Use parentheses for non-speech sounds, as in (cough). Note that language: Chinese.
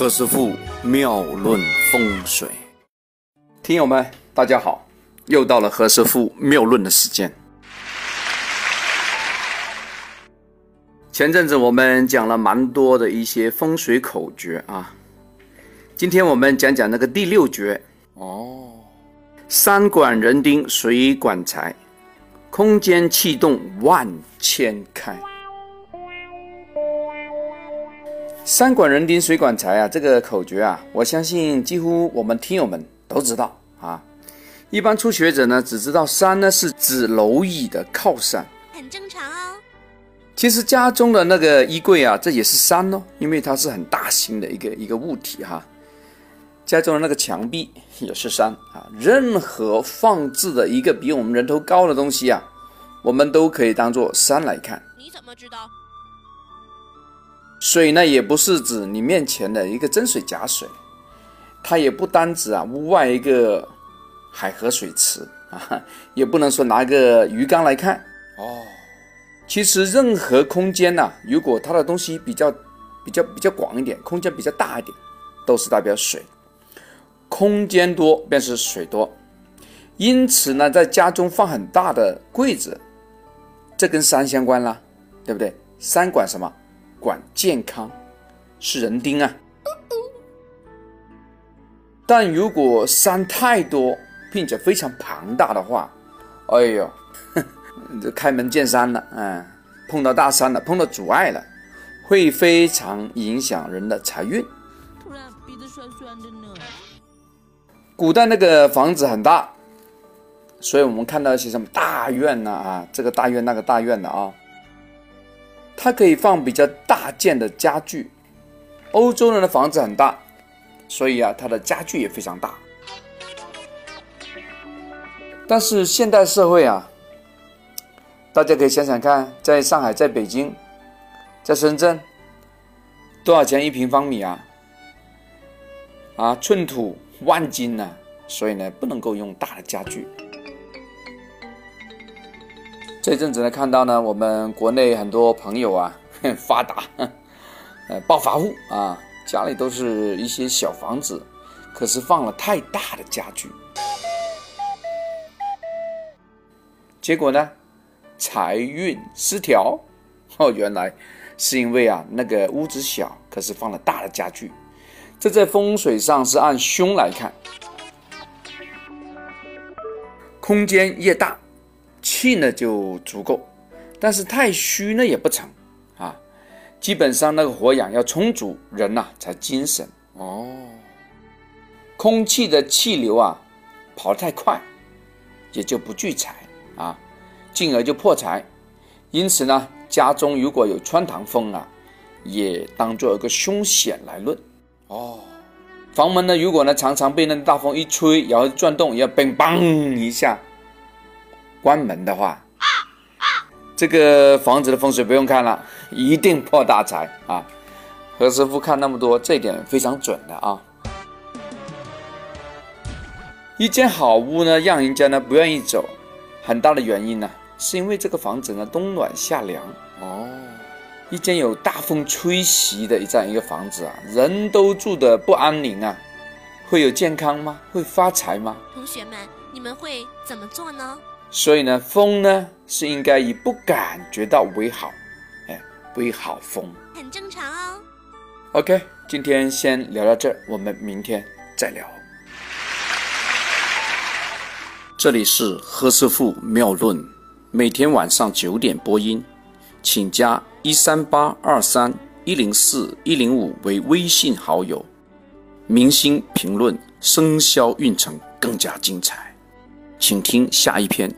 何师傅妙论风水，听友们大家好，又到了何师傅妙论的时间。前阵子我们讲了蛮多的一些风水口诀啊，今天我们讲讲那个第六诀哦，山管人丁水管财，空间气动万千开。山管人丁，水管财啊！这个口诀啊，我相信几乎我们听友们都知道啊。一般初学者呢，只知道山呢是指蝼蚁的靠山，很正常哦。其实家中的那个衣柜啊，这也是山哦，因为它是很大型的一个一个物体哈。家中的那个墙壁也是山啊。任何放置的一个比我们人头高的东西啊，我们都可以当做山来看。你怎么知道？水呢，也不是指你面前的一个真水假水，它也不单指啊屋外一个海河水池 (laughs) 啊，也不能说拿个鱼缸来看哦。其实任何空间呐，如果它的东西比较比较比较广一点，空间比较大一点，都是代表水。空间多便是水多，因此呢，在家中放很大的柜子，这跟山相关啦，对不对？山管什么？管健康是人丁啊，但如果山太多并且非常庞大的话，哎呦，(laughs) 这开门见山了，嗯，碰到大山了，碰到阻碍了，会非常影响人的财运。突然鼻子酸酸的呢。古代那个房子很大，所以我们看到一些什么大院呐啊，这个大院那个大院的啊。它可以放比较大件的家具，欧洲人的房子很大，所以啊，它的家具也非常大。但是现代社会啊，大家可以想想看，在上海、在北京、在深圳，多少钱一平方米啊？啊，寸土万金呢，所以呢，不能够用大的家具。这阵子呢，看到呢，我们国内很多朋友啊，(laughs) 发达，呃，暴发户啊，家里都是一些小房子，可是放了太大的家具，结果呢，财运失调。(laughs) 哦，原来是因为啊，那个屋子小，可是放了大的家具，这在风水上是按凶来看，空间越大。气呢就足够，但是太虚呢也不成啊。基本上那个活氧要充足，人呐才精神哦。空气的气流啊跑得太快，也就不聚财啊，进而就破财。因此呢，家中如果有穿堂风啊，也当做一个凶险来论哦。房门呢，如果呢常常被那大风一吹，然后转动，要嘣嘣一下。关门的话，这个房子的风水不用看了，一定破大财啊！何师傅看那么多，这点非常准的啊。一间好屋呢，让人家呢不愿意走，很大的原因呢，是因为这个房子呢冬暖夏凉哦。一间有大风吹袭的这样一个房子啊，人都住的不安宁啊，会有健康吗？会发财吗？同学们，你们会怎么做呢？所以呢，风呢是应该以不感觉到为好，哎，为好风，很正常哦。OK，今天先聊到这儿，我们明天再聊。这里是何师傅妙论，每天晚上九点播音，请加一三八二三一零四一零五为微信好友，明星评论生肖运程更加精彩。请听下一篇